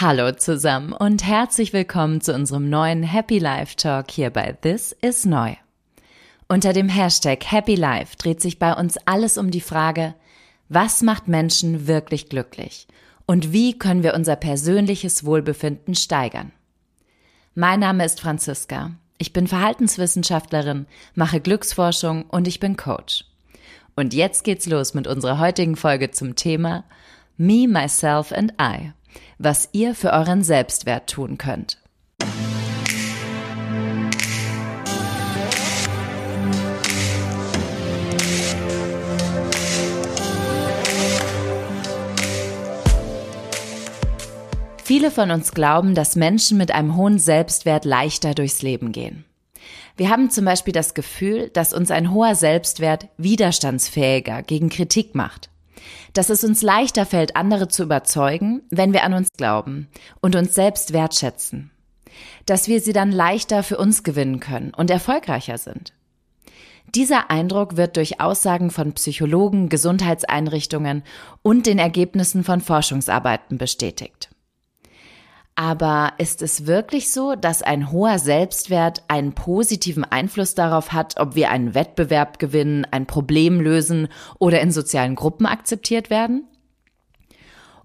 Hallo zusammen und herzlich willkommen zu unserem neuen Happy Life Talk hier bei This is Neu. Unter dem Hashtag Happy Life dreht sich bei uns alles um die Frage, was macht Menschen wirklich glücklich und wie können wir unser persönliches Wohlbefinden steigern. Mein Name ist Franziska. Ich bin Verhaltenswissenschaftlerin, mache Glücksforschung und ich bin Coach. Und jetzt geht's los mit unserer heutigen Folge zum Thema Me, Myself and I was ihr für euren Selbstwert tun könnt. Viele von uns glauben, dass Menschen mit einem hohen Selbstwert leichter durchs Leben gehen. Wir haben zum Beispiel das Gefühl, dass uns ein hoher Selbstwert widerstandsfähiger gegen Kritik macht dass es uns leichter fällt, andere zu überzeugen, wenn wir an uns glauben und uns selbst wertschätzen. Dass wir sie dann leichter für uns gewinnen können und erfolgreicher sind. Dieser Eindruck wird durch Aussagen von Psychologen, Gesundheitseinrichtungen und den Ergebnissen von Forschungsarbeiten bestätigt. Aber ist es wirklich so, dass ein hoher Selbstwert einen positiven Einfluss darauf hat, ob wir einen Wettbewerb gewinnen, ein Problem lösen oder in sozialen Gruppen akzeptiert werden?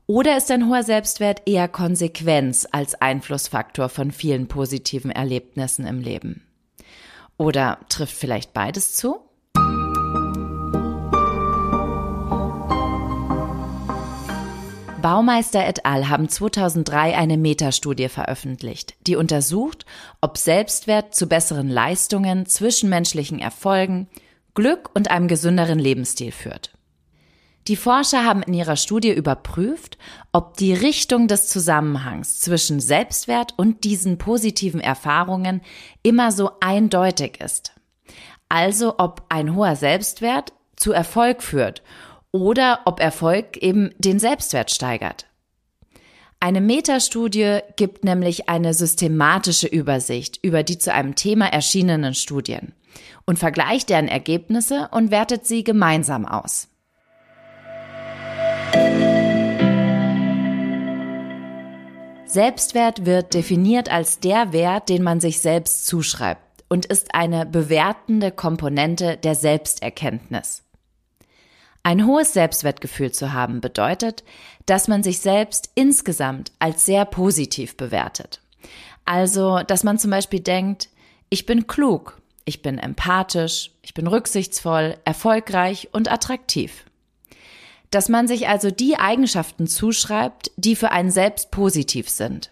Oder ist ein hoher Selbstwert eher Konsequenz als Einflussfaktor von vielen positiven Erlebnissen im Leben? Oder trifft vielleicht beides zu? Baumeister et al. haben 2003 eine Metastudie veröffentlicht, die untersucht, ob Selbstwert zu besseren Leistungen, zwischenmenschlichen Erfolgen, Glück und einem gesünderen Lebensstil führt. Die Forscher haben in ihrer Studie überprüft, ob die Richtung des Zusammenhangs zwischen Selbstwert und diesen positiven Erfahrungen immer so eindeutig ist. Also ob ein hoher Selbstwert zu Erfolg führt oder ob Erfolg eben den Selbstwert steigert. Eine Metastudie gibt nämlich eine systematische Übersicht über die zu einem Thema erschienenen Studien und vergleicht deren Ergebnisse und wertet sie gemeinsam aus. Selbstwert wird definiert als der Wert, den man sich selbst zuschreibt und ist eine bewertende Komponente der Selbsterkenntnis. Ein hohes Selbstwertgefühl zu haben bedeutet, dass man sich selbst insgesamt als sehr positiv bewertet. Also, dass man zum Beispiel denkt, ich bin klug, ich bin empathisch, ich bin rücksichtsvoll, erfolgreich und attraktiv. Dass man sich also die Eigenschaften zuschreibt, die für einen selbst positiv sind.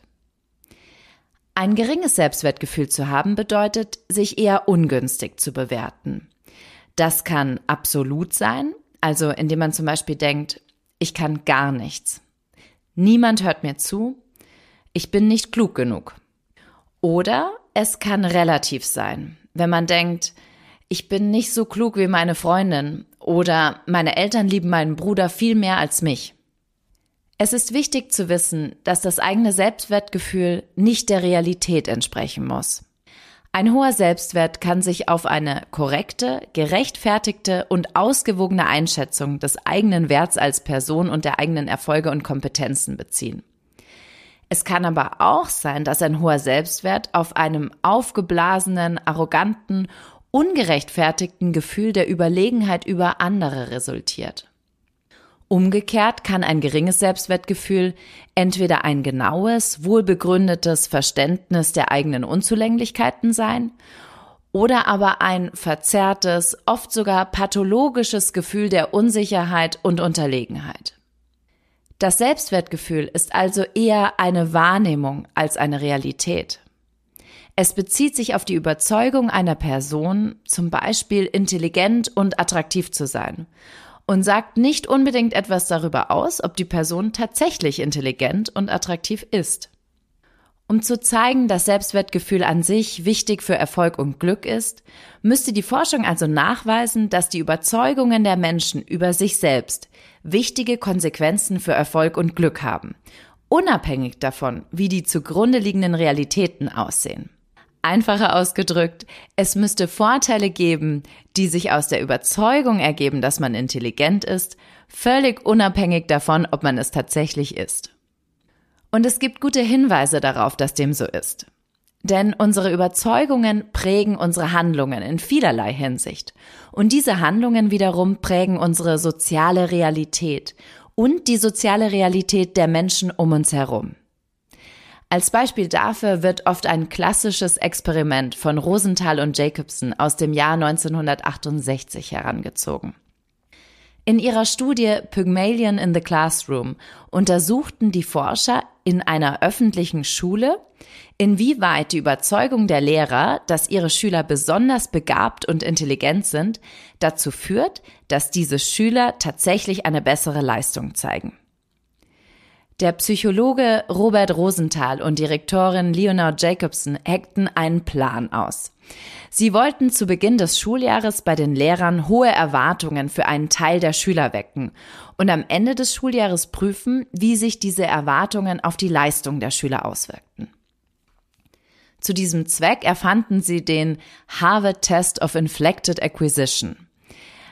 Ein geringes Selbstwertgefühl zu haben bedeutet, sich eher ungünstig zu bewerten. Das kann absolut sein, also indem man zum Beispiel denkt, ich kann gar nichts. Niemand hört mir zu. Ich bin nicht klug genug. Oder es kann relativ sein, wenn man denkt, ich bin nicht so klug wie meine Freundin oder meine Eltern lieben meinen Bruder viel mehr als mich. Es ist wichtig zu wissen, dass das eigene Selbstwertgefühl nicht der Realität entsprechen muss. Ein hoher Selbstwert kann sich auf eine korrekte, gerechtfertigte und ausgewogene Einschätzung des eigenen Werts als Person und der eigenen Erfolge und Kompetenzen beziehen. Es kann aber auch sein, dass ein hoher Selbstwert auf einem aufgeblasenen, arroganten, ungerechtfertigten Gefühl der Überlegenheit über andere resultiert. Umgekehrt kann ein geringes Selbstwertgefühl entweder ein genaues, wohlbegründetes Verständnis der eigenen Unzulänglichkeiten sein oder aber ein verzerrtes, oft sogar pathologisches Gefühl der Unsicherheit und Unterlegenheit. Das Selbstwertgefühl ist also eher eine Wahrnehmung als eine Realität. Es bezieht sich auf die Überzeugung einer Person, zum Beispiel intelligent und attraktiv zu sein und sagt nicht unbedingt etwas darüber aus, ob die Person tatsächlich intelligent und attraktiv ist. Um zu zeigen, dass Selbstwertgefühl an sich wichtig für Erfolg und Glück ist, müsste die Forschung also nachweisen, dass die Überzeugungen der Menschen über sich selbst wichtige Konsequenzen für Erfolg und Glück haben, unabhängig davon, wie die zugrunde liegenden Realitäten aussehen. Einfacher ausgedrückt, es müsste Vorteile geben, die sich aus der Überzeugung ergeben, dass man intelligent ist, völlig unabhängig davon, ob man es tatsächlich ist. Und es gibt gute Hinweise darauf, dass dem so ist. Denn unsere Überzeugungen prägen unsere Handlungen in vielerlei Hinsicht. Und diese Handlungen wiederum prägen unsere soziale Realität und die soziale Realität der Menschen um uns herum. Als Beispiel dafür wird oft ein klassisches Experiment von Rosenthal und Jacobson aus dem Jahr 1968 herangezogen. In ihrer Studie Pygmalion in the Classroom untersuchten die Forscher in einer öffentlichen Schule, inwieweit die Überzeugung der Lehrer, dass ihre Schüler besonders begabt und intelligent sind, dazu führt, dass diese Schüler tatsächlich eine bessere Leistung zeigen. Der Psychologe Robert Rosenthal und Direktorin Leonard Jacobson hackten einen Plan aus. Sie wollten zu Beginn des Schuljahres bei den Lehrern hohe Erwartungen für einen Teil der Schüler wecken und am Ende des Schuljahres prüfen, wie sich diese Erwartungen auf die Leistung der Schüler auswirkten. Zu diesem Zweck erfanden sie den Harvard Test of Inflected Acquisition.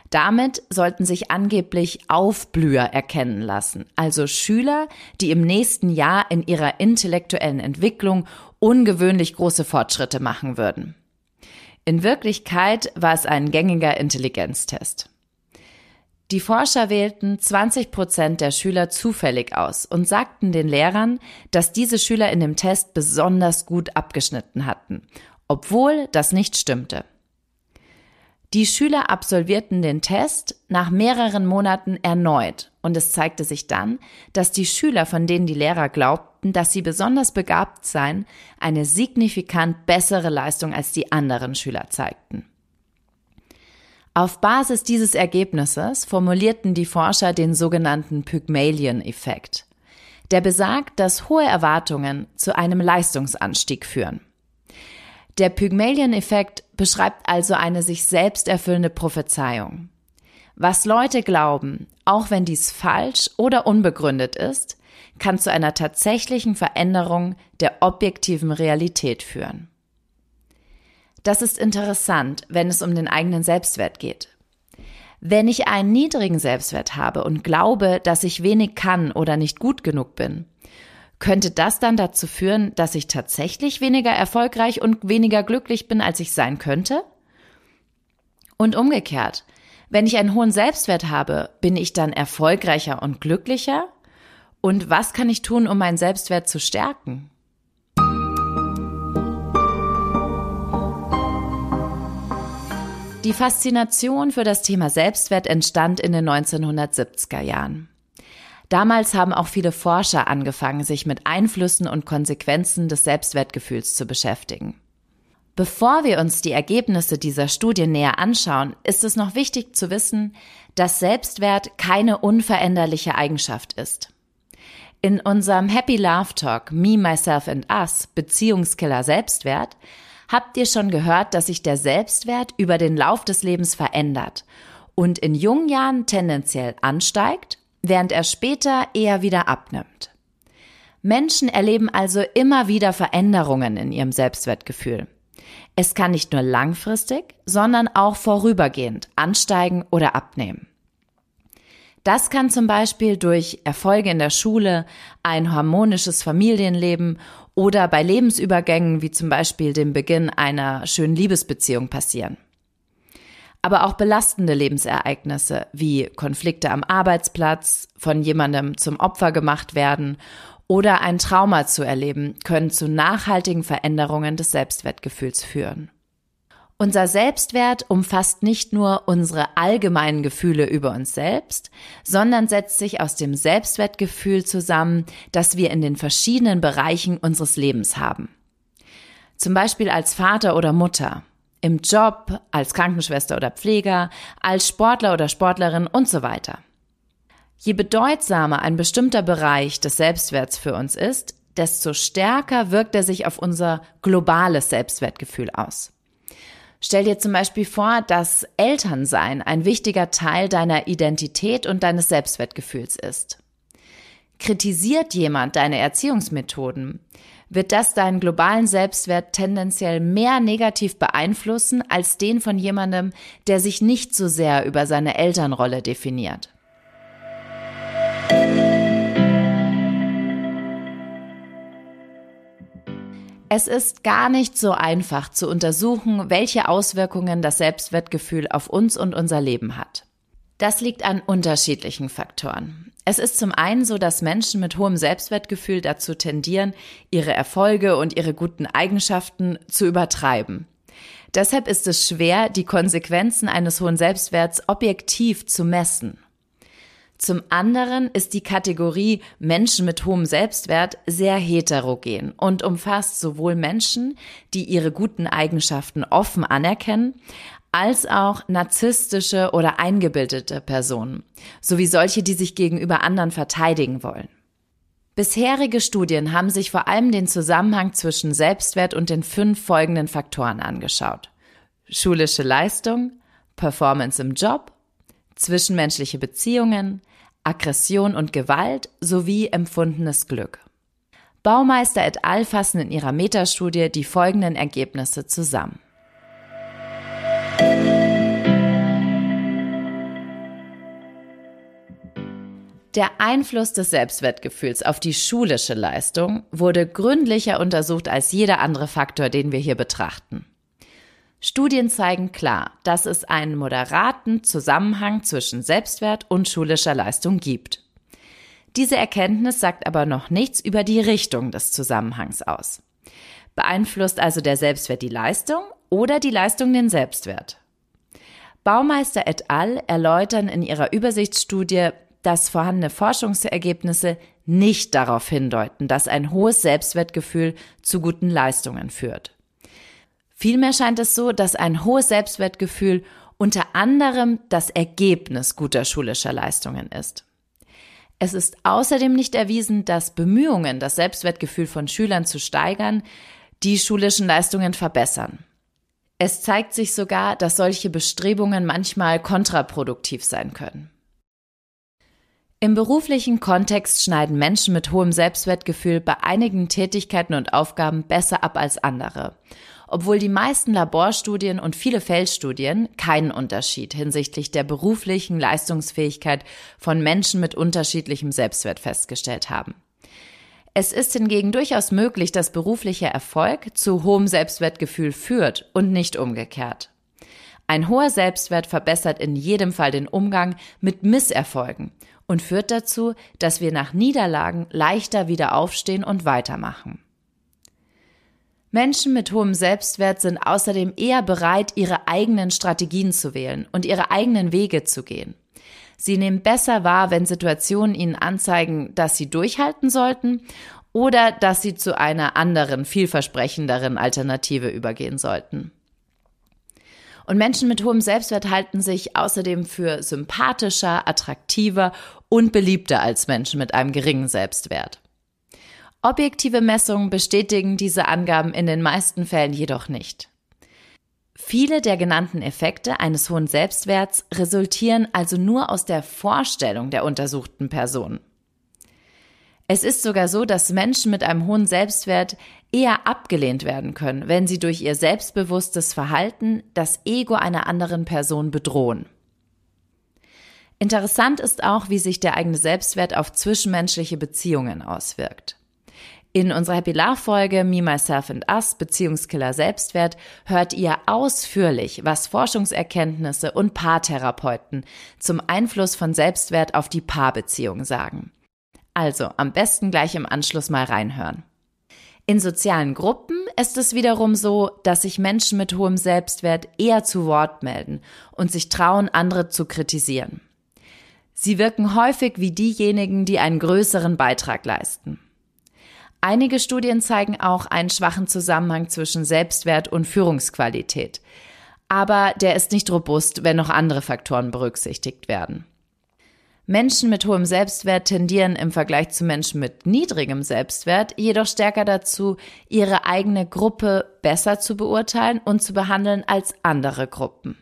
Damit sollten sich angeblich Aufblüher erkennen lassen, also Schüler, die im nächsten Jahr in ihrer intellektuellen Entwicklung ungewöhnlich große Fortschritte machen würden. In Wirklichkeit war es ein gängiger Intelligenztest. Die Forscher wählten 20 Prozent der Schüler zufällig aus und sagten den Lehrern, dass diese Schüler in dem Test besonders gut abgeschnitten hatten, obwohl das nicht stimmte. Die Schüler absolvierten den Test nach mehreren Monaten erneut und es zeigte sich dann, dass die Schüler, von denen die Lehrer glaubten, dass sie besonders begabt seien, eine signifikant bessere Leistung als die anderen Schüler zeigten. Auf Basis dieses Ergebnisses formulierten die Forscher den sogenannten Pygmalion-Effekt. Der besagt, dass hohe Erwartungen zu einem Leistungsanstieg führen. Der Pygmalion-Effekt beschreibt also eine sich selbst erfüllende Prophezeiung. Was Leute glauben, auch wenn dies falsch oder unbegründet ist, kann zu einer tatsächlichen Veränderung der objektiven Realität führen. Das ist interessant, wenn es um den eigenen Selbstwert geht. Wenn ich einen niedrigen Selbstwert habe und glaube, dass ich wenig kann oder nicht gut genug bin, könnte das dann dazu führen, dass ich tatsächlich weniger erfolgreich und weniger glücklich bin, als ich sein könnte? Und umgekehrt, wenn ich einen hohen Selbstwert habe, bin ich dann erfolgreicher und glücklicher? Und was kann ich tun, um meinen Selbstwert zu stärken? Die Faszination für das Thema Selbstwert entstand in den 1970er Jahren. Damals haben auch viele Forscher angefangen, sich mit Einflüssen und Konsequenzen des Selbstwertgefühls zu beschäftigen. Bevor wir uns die Ergebnisse dieser Studie näher anschauen, ist es noch wichtig zu wissen, dass Selbstwert keine unveränderliche Eigenschaft ist. In unserem Happy Love Talk Me, Myself and Us Beziehungskiller Selbstwert habt ihr schon gehört, dass sich der Selbstwert über den Lauf des Lebens verändert und in jungen Jahren tendenziell ansteigt während er später eher wieder abnimmt. Menschen erleben also immer wieder Veränderungen in ihrem Selbstwertgefühl. Es kann nicht nur langfristig, sondern auch vorübergehend ansteigen oder abnehmen. Das kann zum Beispiel durch Erfolge in der Schule, ein harmonisches Familienleben oder bei Lebensübergängen wie zum Beispiel dem Beginn einer schönen Liebesbeziehung passieren aber auch belastende Lebensereignisse wie Konflikte am Arbeitsplatz, von jemandem zum Opfer gemacht werden oder ein Trauma zu erleben, können zu nachhaltigen Veränderungen des Selbstwertgefühls führen. Unser Selbstwert umfasst nicht nur unsere allgemeinen Gefühle über uns selbst, sondern setzt sich aus dem Selbstwertgefühl zusammen, das wir in den verschiedenen Bereichen unseres Lebens haben. Zum Beispiel als Vater oder Mutter, im Job, als Krankenschwester oder Pfleger, als Sportler oder Sportlerin und so weiter. Je bedeutsamer ein bestimmter Bereich des Selbstwerts für uns ist, desto stärker wirkt er sich auf unser globales Selbstwertgefühl aus. Stell dir zum Beispiel vor, dass Elternsein ein wichtiger Teil deiner Identität und deines Selbstwertgefühls ist. Kritisiert jemand deine Erziehungsmethoden, wird das deinen globalen Selbstwert tendenziell mehr negativ beeinflussen als den von jemandem, der sich nicht so sehr über seine Elternrolle definiert. Es ist gar nicht so einfach zu untersuchen, welche Auswirkungen das Selbstwertgefühl auf uns und unser Leben hat. Das liegt an unterschiedlichen Faktoren. Es ist zum einen so, dass Menschen mit hohem Selbstwertgefühl dazu tendieren, ihre Erfolge und ihre guten Eigenschaften zu übertreiben. Deshalb ist es schwer, die Konsequenzen eines hohen Selbstwerts objektiv zu messen. Zum anderen ist die Kategorie Menschen mit hohem Selbstwert sehr heterogen und umfasst sowohl Menschen, die ihre guten Eigenschaften offen anerkennen, als auch narzisstische oder eingebildete Personen, sowie solche, die sich gegenüber anderen verteidigen wollen. Bisherige Studien haben sich vor allem den Zusammenhang zwischen Selbstwert und den fünf folgenden Faktoren angeschaut. Schulische Leistung, Performance im Job, zwischenmenschliche Beziehungen, Aggression und Gewalt sowie empfundenes Glück. Baumeister et al. fassen in ihrer Metastudie die folgenden Ergebnisse zusammen. Der Einfluss des Selbstwertgefühls auf die schulische Leistung wurde gründlicher untersucht als jeder andere Faktor, den wir hier betrachten. Studien zeigen klar, dass es einen moderaten Zusammenhang zwischen Selbstwert und schulischer Leistung gibt. Diese Erkenntnis sagt aber noch nichts über die Richtung des Zusammenhangs aus. Beeinflusst also der Selbstwert die Leistung oder die Leistung den Selbstwert? Baumeister et al. erläutern in ihrer Übersichtsstudie, dass vorhandene Forschungsergebnisse nicht darauf hindeuten, dass ein hohes Selbstwertgefühl zu guten Leistungen führt. Vielmehr scheint es so, dass ein hohes Selbstwertgefühl unter anderem das Ergebnis guter schulischer Leistungen ist. Es ist außerdem nicht erwiesen, dass Bemühungen, das Selbstwertgefühl von Schülern zu steigern, die schulischen Leistungen verbessern. Es zeigt sich sogar, dass solche Bestrebungen manchmal kontraproduktiv sein können. Im beruflichen Kontext schneiden Menschen mit hohem Selbstwertgefühl bei einigen Tätigkeiten und Aufgaben besser ab als andere obwohl die meisten Laborstudien und viele Feldstudien keinen Unterschied hinsichtlich der beruflichen Leistungsfähigkeit von Menschen mit unterschiedlichem Selbstwert festgestellt haben. Es ist hingegen durchaus möglich, dass beruflicher Erfolg zu hohem Selbstwertgefühl führt und nicht umgekehrt. Ein hoher Selbstwert verbessert in jedem Fall den Umgang mit Misserfolgen und führt dazu, dass wir nach Niederlagen leichter wieder aufstehen und weitermachen. Menschen mit hohem Selbstwert sind außerdem eher bereit, ihre eigenen Strategien zu wählen und ihre eigenen Wege zu gehen. Sie nehmen besser wahr, wenn Situationen ihnen anzeigen, dass sie durchhalten sollten oder dass sie zu einer anderen, vielversprechenderen Alternative übergehen sollten. Und Menschen mit hohem Selbstwert halten sich außerdem für sympathischer, attraktiver und beliebter als Menschen mit einem geringen Selbstwert. Objektive Messungen bestätigen diese Angaben in den meisten Fällen jedoch nicht. Viele der genannten Effekte eines hohen Selbstwerts resultieren also nur aus der Vorstellung der untersuchten Person. Es ist sogar so, dass Menschen mit einem hohen Selbstwert eher abgelehnt werden können, wenn sie durch ihr selbstbewusstes Verhalten das Ego einer anderen Person bedrohen. Interessant ist auch, wie sich der eigene Selbstwert auf zwischenmenschliche Beziehungen auswirkt. In unserer Happy Love Folge Me, Myself and Us Beziehungskiller Selbstwert hört ihr ausführlich, was Forschungserkenntnisse und Paartherapeuten zum Einfluss von Selbstwert auf die Paarbeziehung sagen. Also am besten gleich im Anschluss mal reinhören. In sozialen Gruppen ist es wiederum so, dass sich Menschen mit hohem Selbstwert eher zu Wort melden und sich trauen, andere zu kritisieren. Sie wirken häufig wie diejenigen, die einen größeren Beitrag leisten. Einige Studien zeigen auch einen schwachen Zusammenhang zwischen Selbstwert und Führungsqualität. Aber der ist nicht robust, wenn noch andere Faktoren berücksichtigt werden. Menschen mit hohem Selbstwert tendieren im Vergleich zu Menschen mit niedrigem Selbstwert jedoch stärker dazu, ihre eigene Gruppe besser zu beurteilen und zu behandeln als andere Gruppen.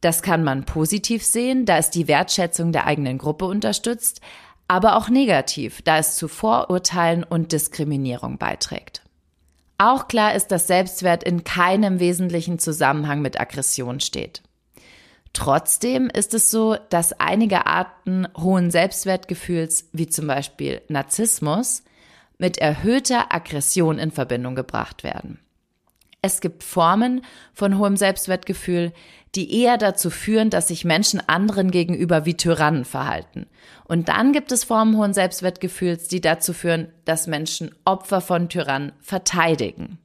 Das kann man positiv sehen, da es die Wertschätzung der eigenen Gruppe unterstützt, aber auch negativ, da es zu Vorurteilen und Diskriminierung beiträgt. Auch klar ist, dass Selbstwert in keinem wesentlichen Zusammenhang mit Aggression steht. Trotzdem ist es so, dass einige Arten hohen Selbstwertgefühls, wie zum Beispiel Narzissmus, mit erhöhter Aggression in Verbindung gebracht werden. Es gibt Formen von hohem Selbstwertgefühl, die eher dazu führen, dass sich Menschen anderen gegenüber wie Tyrannen verhalten. Und dann gibt es Formen hohen Selbstwertgefühls, die dazu führen, dass Menschen Opfer von Tyrannen verteidigen.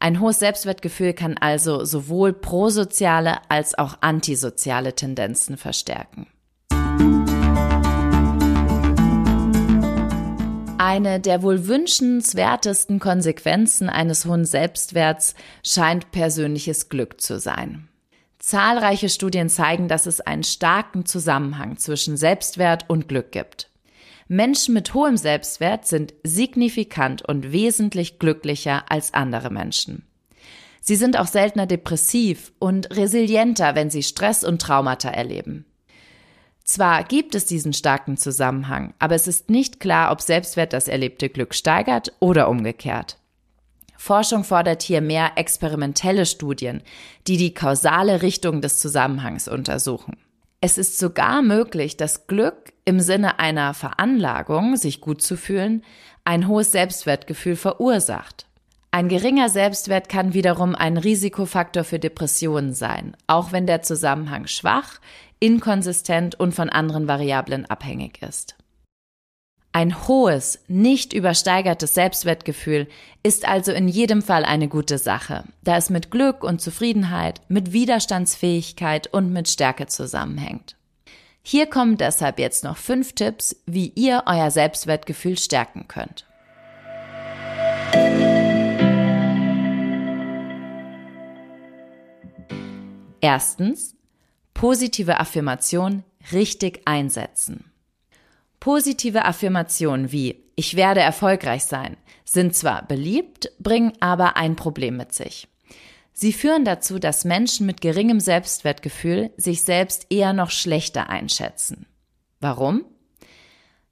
Ein hohes Selbstwertgefühl kann also sowohl prosoziale als auch antisoziale Tendenzen verstärken. Eine der wohl wünschenswertesten Konsequenzen eines hohen Selbstwerts scheint persönliches Glück zu sein. Zahlreiche Studien zeigen, dass es einen starken Zusammenhang zwischen Selbstwert und Glück gibt. Menschen mit hohem Selbstwert sind signifikant und wesentlich glücklicher als andere Menschen. Sie sind auch seltener depressiv und resilienter, wenn sie Stress und Traumata erleben. Zwar gibt es diesen starken Zusammenhang, aber es ist nicht klar, ob Selbstwert das erlebte Glück steigert oder umgekehrt. Forschung fordert hier mehr experimentelle Studien, die die kausale Richtung des Zusammenhangs untersuchen. Es ist sogar möglich, dass Glück im Sinne einer Veranlagung, sich gut zu fühlen, ein hohes Selbstwertgefühl verursacht. Ein geringer Selbstwert kann wiederum ein Risikofaktor für Depressionen sein, auch wenn der Zusammenhang schwach, inkonsistent und von anderen Variablen abhängig ist. Ein hohes, nicht übersteigertes Selbstwertgefühl ist also in jedem Fall eine gute Sache, da es mit Glück und Zufriedenheit, mit Widerstandsfähigkeit und mit Stärke zusammenhängt. Hier kommen deshalb jetzt noch fünf Tipps, wie ihr euer Selbstwertgefühl stärken könnt. Erstens, Positive Affirmation richtig einsetzen. Positive Affirmationen wie ich werde erfolgreich sein sind zwar beliebt, bringen aber ein Problem mit sich. Sie führen dazu, dass Menschen mit geringem Selbstwertgefühl sich selbst eher noch schlechter einschätzen. Warum?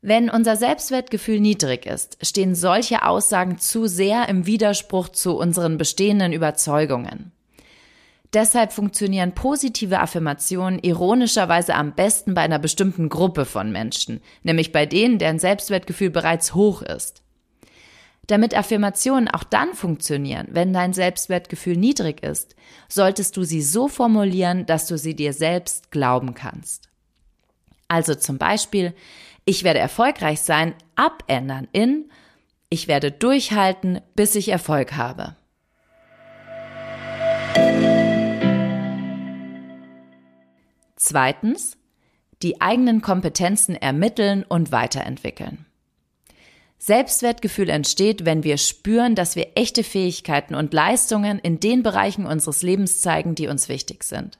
Wenn unser Selbstwertgefühl niedrig ist, stehen solche Aussagen zu sehr im Widerspruch zu unseren bestehenden Überzeugungen. Deshalb funktionieren positive Affirmationen ironischerweise am besten bei einer bestimmten Gruppe von Menschen, nämlich bei denen, deren Selbstwertgefühl bereits hoch ist. Damit Affirmationen auch dann funktionieren, wenn dein Selbstwertgefühl niedrig ist, solltest du sie so formulieren, dass du sie dir selbst glauben kannst. Also zum Beispiel, ich werde erfolgreich sein, abändern in, ich werde durchhalten, bis ich Erfolg habe. Zweitens, die eigenen Kompetenzen ermitteln und weiterentwickeln. Selbstwertgefühl entsteht, wenn wir spüren, dass wir echte Fähigkeiten und Leistungen in den Bereichen unseres Lebens zeigen, die uns wichtig sind.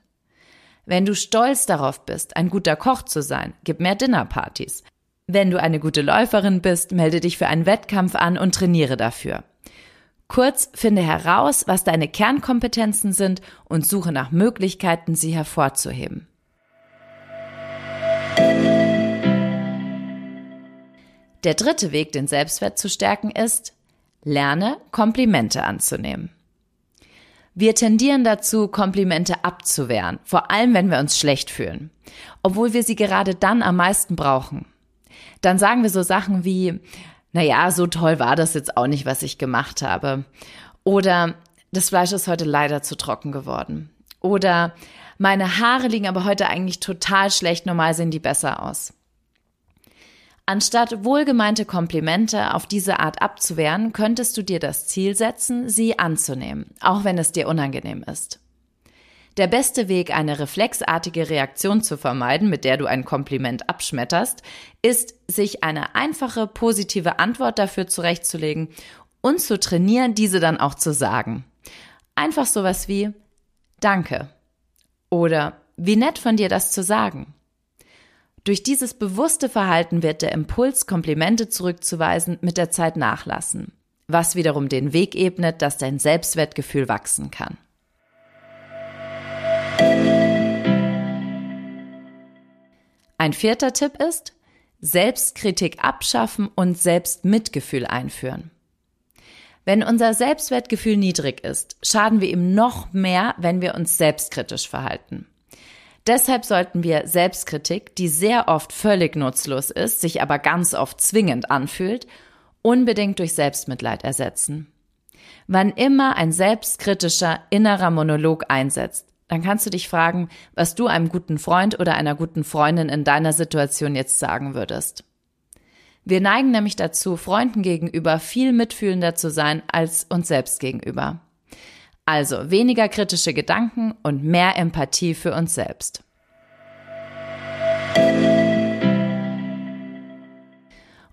Wenn du stolz darauf bist, ein guter Koch zu sein, gib mehr Dinnerpartys. Wenn du eine gute Läuferin bist, melde dich für einen Wettkampf an und trainiere dafür. Kurz, finde heraus, was deine Kernkompetenzen sind und suche nach Möglichkeiten, sie hervorzuheben. Der dritte Weg, den Selbstwert zu stärken, ist, lerne Komplimente anzunehmen. Wir tendieren dazu, Komplimente abzuwehren, vor allem wenn wir uns schlecht fühlen, obwohl wir sie gerade dann am meisten brauchen. Dann sagen wir so Sachen wie, na ja, so toll war das jetzt auch nicht, was ich gemacht habe. Oder das Fleisch ist heute leider zu trocken geworden. Oder meine Haare liegen aber heute eigentlich total schlecht, normal sehen die besser aus. Anstatt wohlgemeinte Komplimente auf diese Art abzuwehren, könntest du dir das Ziel setzen, sie anzunehmen, auch wenn es dir unangenehm ist. Der beste Weg, eine reflexartige Reaktion zu vermeiden, mit der du ein Kompliment abschmetterst, ist, sich eine einfache, positive Antwort dafür zurechtzulegen und zu trainieren, diese dann auch zu sagen. Einfach sowas wie Danke oder wie nett von dir das zu sagen. Durch dieses bewusste Verhalten wird der Impuls, Komplimente zurückzuweisen, mit der Zeit nachlassen, was wiederum den Weg ebnet, dass dein Selbstwertgefühl wachsen kann. Ein vierter Tipp ist, Selbstkritik abschaffen und Selbstmitgefühl einführen. Wenn unser Selbstwertgefühl niedrig ist, schaden wir ihm noch mehr, wenn wir uns selbstkritisch verhalten. Deshalb sollten wir Selbstkritik, die sehr oft völlig nutzlos ist, sich aber ganz oft zwingend anfühlt, unbedingt durch Selbstmitleid ersetzen. Wann immer ein selbstkritischer innerer Monolog einsetzt, dann kannst du dich fragen, was du einem guten Freund oder einer guten Freundin in deiner Situation jetzt sagen würdest. Wir neigen nämlich dazu, Freunden gegenüber viel mitfühlender zu sein als uns selbst gegenüber. Also weniger kritische Gedanken und mehr Empathie für uns selbst.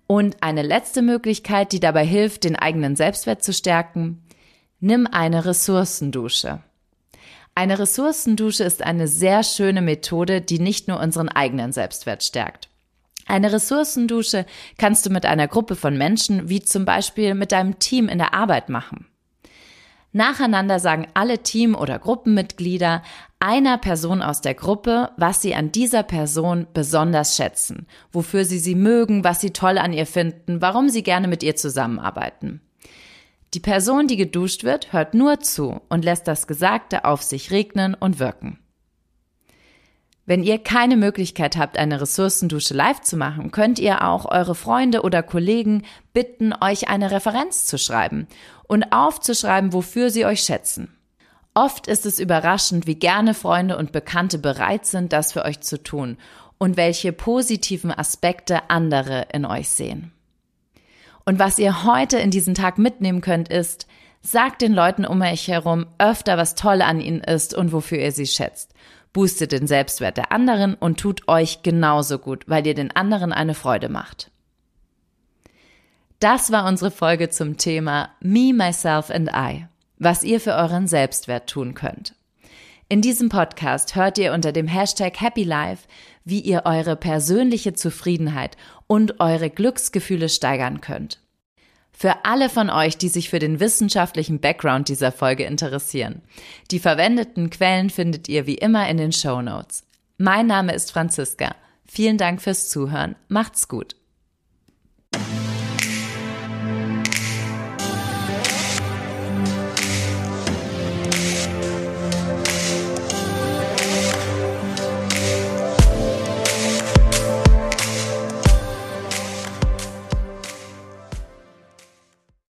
Und eine letzte Möglichkeit, die dabei hilft, den eigenen Selbstwert zu stärken, nimm eine Ressourcendusche. Eine Ressourcendusche ist eine sehr schöne Methode, die nicht nur unseren eigenen Selbstwert stärkt. Eine Ressourcendusche kannst du mit einer Gruppe von Menschen, wie zum Beispiel mit deinem Team in der Arbeit machen. Nacheinander sagen alle Team- oder Gruppenmitglieder einer Person aus der Gruppe, was sie an dieser Person besonders schätzen, wofür sie sie mögen, was sie toll an ihr finden, warum sie gerne mit ihr zusammenarbeiten. Die Person, die geduscht wird, hört nur zu und lässt das Gesagte auf sich regnen und wirken. Wenn ihr keine Möglichkeit habt, eine Ressourcendusche live zu machen, könnt ihr auch eure Freunde oder Kollegen bitten, euch eine Referenz zu schreiben und aufzuschreiben, wofür sie euch schätzen. Oft ist es überraschend, wie gerne Freunde und Bekannte bereit sind, das für euch zu tun und welche positiven Aspekte andere in euch sehen. Und was ihr heute in diesen Tag mitnehmen könnt, ist, sagt den Leuten um euch herum öfter, was toll an ihnen ist und wofür ihr sie schätzt boostet den Selbstwert der anderen und tut euch genauso gut, weil ihr den anderen eine Freude macht. Das war unsere Folge zum Thema Me, Myself and I, was ihr für euren Selbstwert tun könnt. In diesem Podcast hört ihr unter dem Hashtag Happy Life, wie ihr eure persönliche Zufriedenheit und eure Glücksgefühle steigern könnt. Für alle von euch, die sich für den wissenschaftlichen Background dieser Folge interessieren. Die verwendeten Quellen findet ihr wie immer in den Show Notes. Mein Name ist Franziska. Vielen Dank fürs Zuhören. Macht's gut.